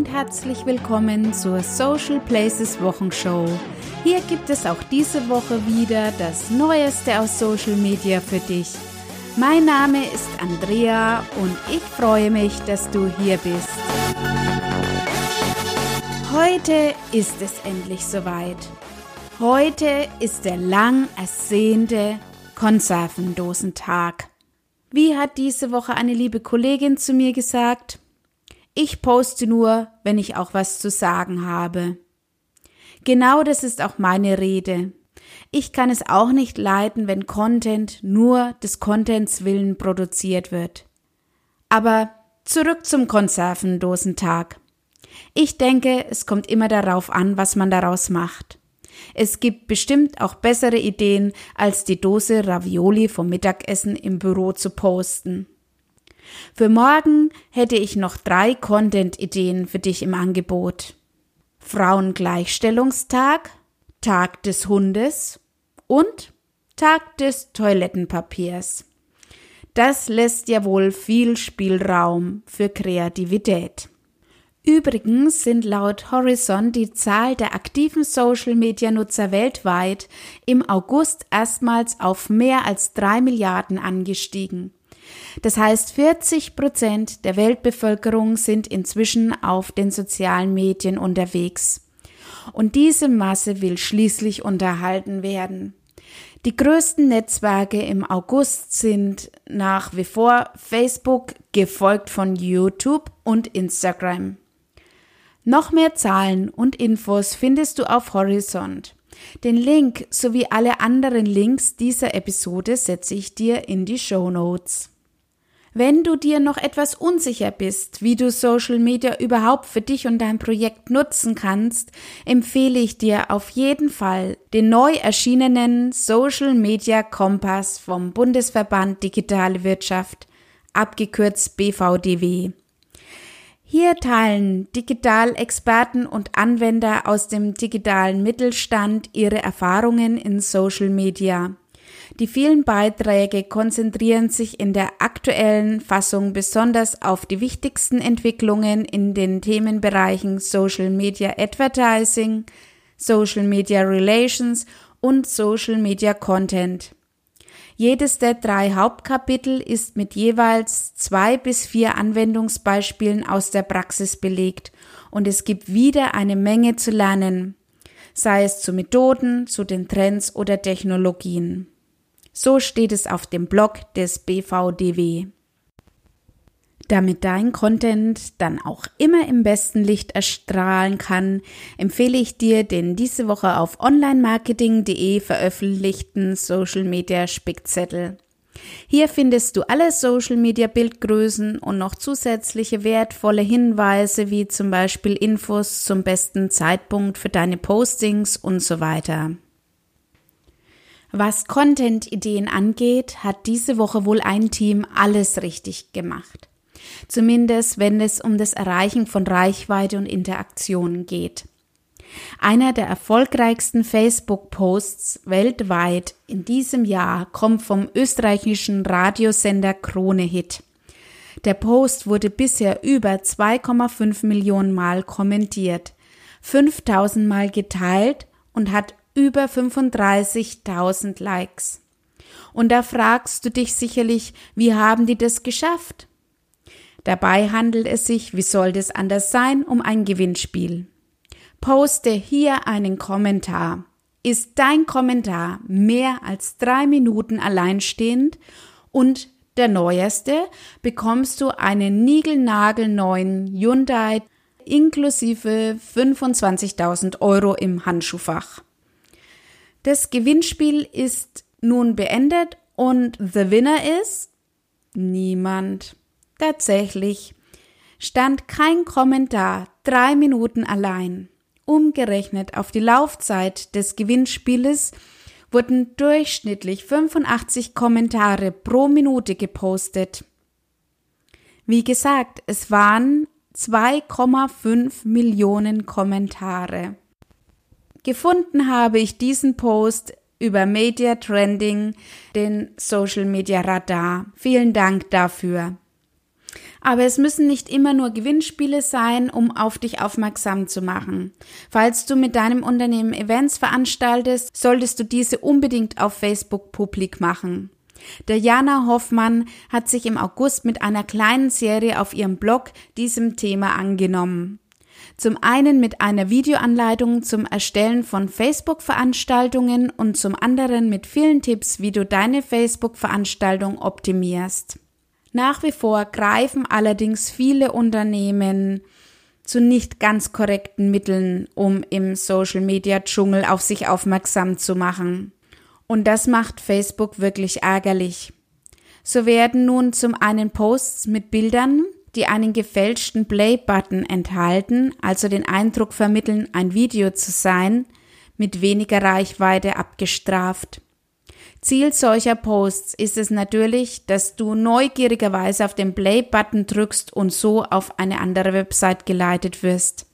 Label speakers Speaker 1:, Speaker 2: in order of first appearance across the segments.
Speaker 1: und herzlich willkommen zur Social Places Wochenshow. Hier gibt es auch diese Woche wieder das Neueste aus Social Media für dich. Mein Name ist Andrea und ich freue mich, dass du hier bist. Heute ist es endlich soweit. Heute ist der lang ersehnte Konservendosentag. Wie hat diese Woche eine liebe Kollegin zu mir gesagt? Ich poste nur, wenn ich auch was zu sagen habe. Genau das ist auch meine Rede. Ich kann es auch nicht leiden, wenn Content nur des Contents willen produziert wird. Aber zurück zum Konservendosentag. Ich denke, es kommt immer darauf an, was man daraus macht. Es gibt bestimmt auch bessere Ideen, als die Dose Ravioli vom Mittagessen im Büro zu posten. Für morgen hätte ich noch drei Content-Ideen für dich im Angebot. Frauengleichstellungstag, Tag des Hundes und Tag des Toilettenpapiers. Das lässt ja wohl viel Spielraum für Kreativität. Übrigens sind laut Horizon die Zahl der aktiven Social-Media-Nutzer weltweit im August erstmals auf mehr als drei Milliarden angestiegen. Das heißt, 40 Prozent der Weltbevölkerung sind inzwischen auf den sozialen Medien unterwegs. Und diese Masse will schließlich unterhalten werden. Die größten Netzwerke im August sind nach wie vor Facebook, gefolgt von YouTube und Instagram. Noch mehr Zahlen und Infos findest du auf Horizont. Den Link sowie alle anderen Links dieser Episode setze ich dir in die Show Notes. Wenn du dir noch etwas unsicher bist, wie du Social Media überhaupt für dich und dein Projekt nutzen kannst, empfehle ich dir auf jeden Fall den neu erschienenen Social Media Kompass vom Bundesverband Digitale Wirtschaft, abgekürzt BVDW. Hier teilen Digitalexperten und Anwender aus dem digitalen Mittelstand ihre Erfahrungen in Social Media. Die vielen Beiträge konzentrieren sich in der aktuellen Fassung besonders auf die wichtigsten Entwicklungen in den Themenbereichen Social Media Advertising, Social Media Relations und Social Media Content. Jedes der drei Hauptkapitel ist mit jeweils zwei bis vier Anwendungsbeispielen aus der Praxis belegt und es gibt wieder eine Menge zu lernen, sei es zu Methoden, zu den Trends oder Technologien. So steht es auf dem Blog des BVDW. Damit dein Content dann auch immer im besten Licht erstrahlen kann, empfehle ich dir den diese Woche auf onlinemarketing.de veröffentlichten Social Media Spickzettel. Hier findest du alle Social Media Bildgrößen und noch zusätzliche wertvolle Hinweise wie zum Beispiel Infos zum besten Zeitpunkt für deine Postings und so weiter. Was Content-Ideen angeht, hat diese Woche wohl ein Team alles richtig gemacht. Zumindest wenn es um das Erreichen von Reichweite und Interaktionen geht. Einer der erfolgreichsten Facebook-Posts weltweit in diesem Jahr kommt vom österreichischen Radiosender Krone Hit. Der Post wurde bisher über 2,5 Millionen Mal kommentiert, 5000 Mal geteilt und hat über 35.000 Likes. Und da fragst du dich sicherlich, wie haben die das geschafft? Dabei handelt es sich, wie soll das anders sein, um ein Gewinnspiel. Poste hier einen Kommentar. Ist dein Kommentar mehr als drei Minuten alleinstehend und der neueste, bekommst du einen niegelnagelneuen Hyundai inklusive 25.000 Euro im Handschuhfach. Das Gewinnspiel ist nun beendet und the winner ist niemand. Tatsächlich stand kein Kommentar, drei Minuten allein. Umgerechnet auf die Laufzeit des Gewinnspieles wurden durchschnittlich 85 Kommentare pro Minute gepostet. Wie gesagt, es waren 2,5 Millionen Kommentare. Gefunden habe ich diesen Post über Media Trending, den Social Media Radar. Vielen Dank dafür. Aber es müssen nicht immer nur Gewinnspiele sein, um auf dich aufmerksam zu machen. Falls du mit deinem Unternehmen Events veranstaltest, solltest du diese unbedingt auf Facebook publik machen. Der Jana Hoffmann hat sich im August mit einer kleinen Serie auf ihrem Blog diesem Thema angenommen. Zum einen mit einer Videoanleitung zum Erstellen von Facebook-Veranstaltungen und zum anderen mit vielen Tipps, wie du deine Facebook-Veranstaltung optimierst. Nach wie vor greifen allerdings viele Unternehmen zu nicht ganz korrekten Mitteln, um im Social-Media-Dschungel auf sich aufmerksam zu machen. Und das macht Facebook wirklich ärgerlich. So werden nun zum einen Posts mit Bildern, die einen gefälschten Play-Button enthalten, also den Eindruck vermitteln, ein Video zu sein, mit weniger Reichweite abgestraft. Ziel solcher Posts ist es natürlich, dass du neugierigerweise auf den Play-Button drückst und so auf eine andere Website geleitet wirst,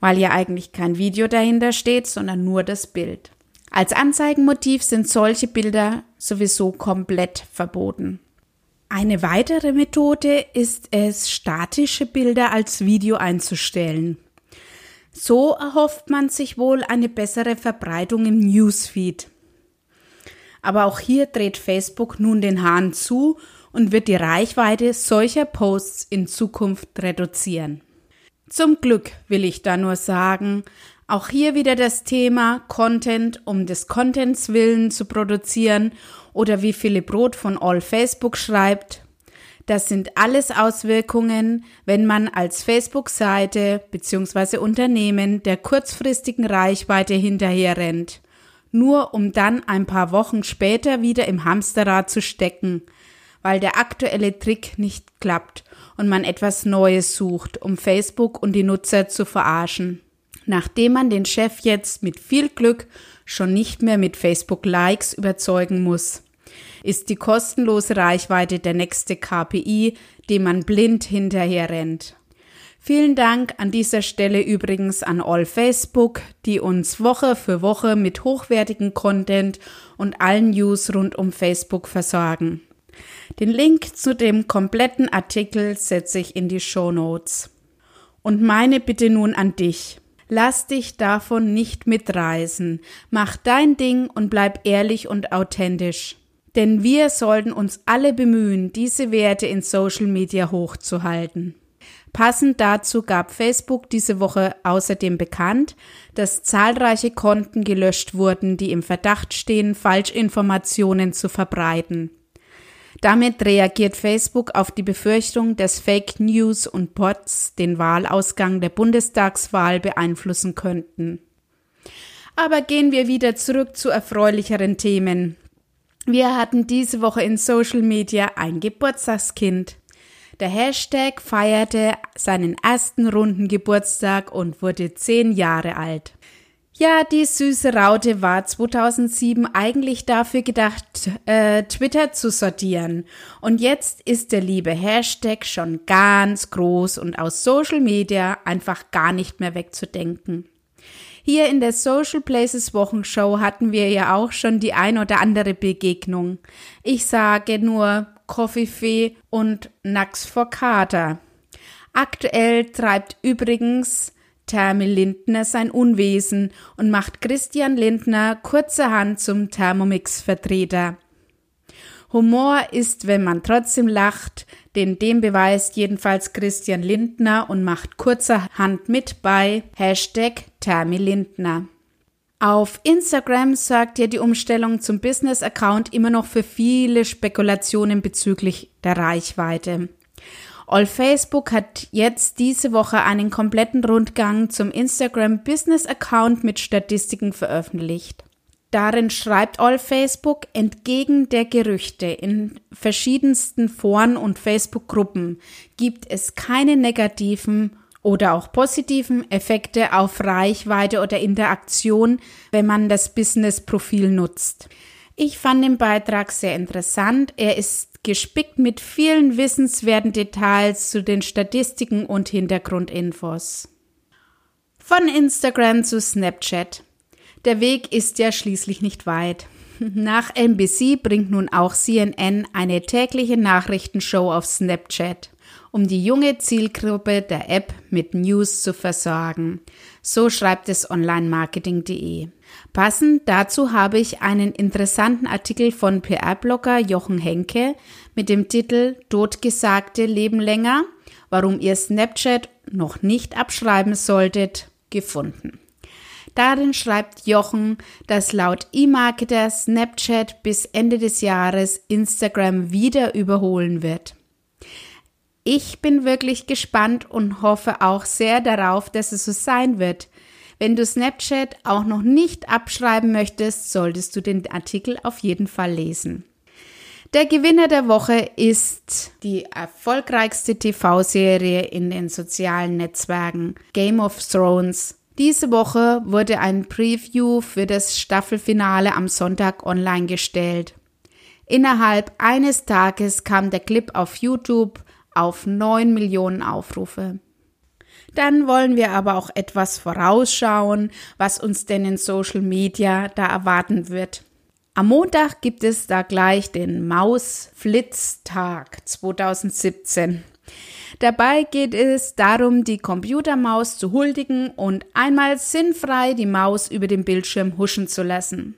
Speaker 1: weil ja eigentlich kein Video dahinter steht, sondern nur das Bild. Als Anzeigenmotiv sind solche Bilder sowieso komplett verboten. Eine weitere Methode ist es, statische Bilder als Video einzustellen. So erhofft man sich wohl eine bessere Verbreitung im Newsfeed. Aber auch hier dreht Facebook nun den Hahn zu und wird die Reichweite solcher Posts in Zukunft reduzieren. Zum Glück will ich da nur sagen, auch hier wieder das Thema Content um des Contents willen zu produzieren oder wie Philipp Roth von All Facebook schreibt, das sind alles Auswirkungen, wenn man als Facebook-Seite bzw. Unternehmen der kurzfristigen Reichweite hinterherrennt nur um dann ein paar Wochen später wieder im Hamsterrad zu stecken, weil der aktuelle Trick nicht klappt und man etwas Neues sucht, um Facebook und die Nutzer zu verarschen. Nachdem man den Chef jetzt mit viel Glück schon nicht mehr mit Facebook-Likes überzeugen muss, ist die kostenlose Reichweite der nächste KPI, dem man blind hinterher rennt. Vielen Dank an dieser Stelle übrigens an All Facebook, die uns Woche für Woche mit hochwertigen Content und allen News rund um Facebook versorgen. Den Link zu dem kompletten Artikel setze ich in die Show Notes. Und meine Bitte nun an dich. Lass dich davon nicht mitreißen. Mach dein Ding und bleib ehrlich und authentisch. Denn wir sollten uns alle bemühen, diese Werte in Social Media hochzuhalten. Passend dazu gab Facebook diese Woche außerdem bekannt, dass zahlreiche Konten gelöscht wurden, die im Verdacht stehen, Falschinformationen zu verbreiten. Damit reagiert Facebook auf die Befürchtung, dass Fake News und Bots den Wahlausgang der Bundestagswahl beeinflussen könnten. Aber gehen wir wieder zurück zu erfreulicheren Themen. Wir hatten diese Woche in Social Media ein Geburtstagskind. Der Hashtag feierte seinen ersten runden Geburtstag und wurde zehn Jahre alt. Ja, die süße Raute war 2007 eigentlich dafür gedacht, äh, Twitter zu sortieren. Und jetzt ist der liebe Hashtag schon ganz groß und aus Social Media einfach gar nicht mehr wegzudenken. Hier in der Social Places Wochenshow hatten wir ja auch schon die ein oder andere Begegnung. Ich sage nur Koffifee und Nax vor Kater. Aktuell treibt übrigens Thermi Lindner sein Unwesen und macht Christian Lindner kurzerhand zum Thermomix-Vertreter. Humor ist, wenn man trotzdem lacht, denn dem beweist jedenfalls Christian Lindner und macht kurzerhand mit bei Hashtag Thermi Lindner. Auf Instagram sorgt ja die Umstellung zum Business-Account immer noch für viele Spekulationen bezüglich der Reichweite. All Facebook hat jetzt diese Woche einen kompletten Rundgang zum Instagram Business Account mit Statistiken veröffentlicht. Darin schreibt All Facebook entgegen der Gerüchte in verschiedensten Foren und Facebook-Gruppen gibt es keine negativen oder auch positiven Effekte auf Reichweite oder Interaktion, wenn man das Business-Profil nutzt. Ich fand den Beitrag sehr interessant. Er ist gespickt mit vielen wissenswerten Details zu den Statistiken und Hintergrundinfos. Von Instagram zu Snapchat. Der Weg ist ja schließlich nicht weit. Nach NBC bringt nun auch CNN eine tägliche Nachrichtenshow auf Snapchat. Um die junge Zielgruppe der App mit News zu versorgen. So schreibt es onlinemarketing.de. Passend dazu habe ich einen interessanten Artikel von PR-Blogger Jochen Henke mit dem Titel Totgesagte leben länger, warum ihr Snapchat noch nicht abschreiben solltet, gefunden. Darin schreibt Jochen, dass laut E-Marketer Snapchat bis Ende des Jahres Instagram wieder überholen wird. Ich bin wirklich gespannt und hoffe auch sehr darauf, dass es so sein wird. Wenn du Snapchat auch noch nicht abschreiben möchtest, solltest du den Artikel auf jeden Fall lesen. Der Gewinner der Woche ist die erfolgreichste TV-Serie in den sozialen Netzwerken Game of Thrones. Diese Woche wurde ein Preview für das Staffelfinale am Sonntag online gestellt. Innerhalb eines Tages kam der Clip auf YouTube auf 9 Millionen Aufrufe. Dann wollen wir aber auch etwas vorausschauen, was uns denn in Social Media da erwarten wird. Am Montag gibt es da gleich den Mausflitztag 2017. Dabei geht es darum, die Computermaus zu huldigen und einmal sinnfrei die Maus über den Bildschirm huschen zu lassen.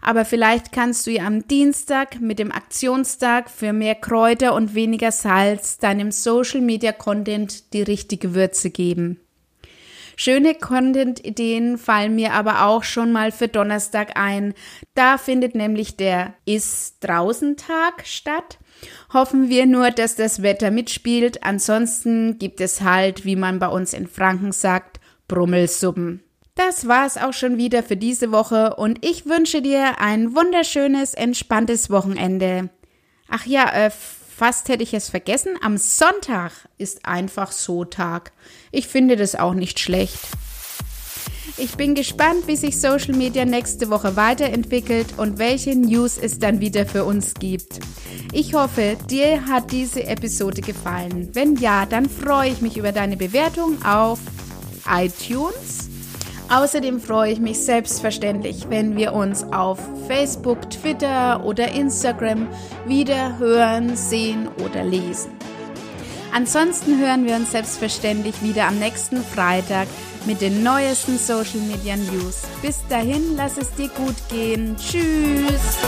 Speaker 1: Aber vielleicht kannst du ja am Dienstag mit dem Aktionstag für mehr Kräuter und weniger Salz deinem Social Media Content die richtige Würze geben. Schöne Content-Ideen fallen mir aber auch schon mal für Donnerstag ein. Da findet nämlich der Ist-Draußen-Tag statt. Hoffen wir nur, dass das Wetter mitspielt. Ansonsten gibt es halt, wie man bei uns in Franken sagt, Brummelsuppen. Das war's auch schon wieder für diese Woche und ich wünsche dir ein wunderschönes, entspanntes Wochenende. Ach ja, äh, Fast hätte ich es vergessen. Am Sonntag ist einfach so Tag. Ich finde das auch nicht schlecht. Ich bin gespannt, wie sich Social Media nächste Woche weiterentwickelt und welche News es dann wieder für uns gibt. Ich hoffe, dir hat diese Episode gefallen. Wenn ja, dann freue ich mich über deine Bewertung auf iTunes Außerdem freue ich mich selbstverständlich, wenn wir uns auf Facebook, Twitter oder Instagram wieder hören, sehen oder lesen. Ansonsten hören wir uns selbstverständlich wieder am nächsten Freitag mit den neuesten Social Media News. Bis dahin, lass es dir gut gehen. Tschüss!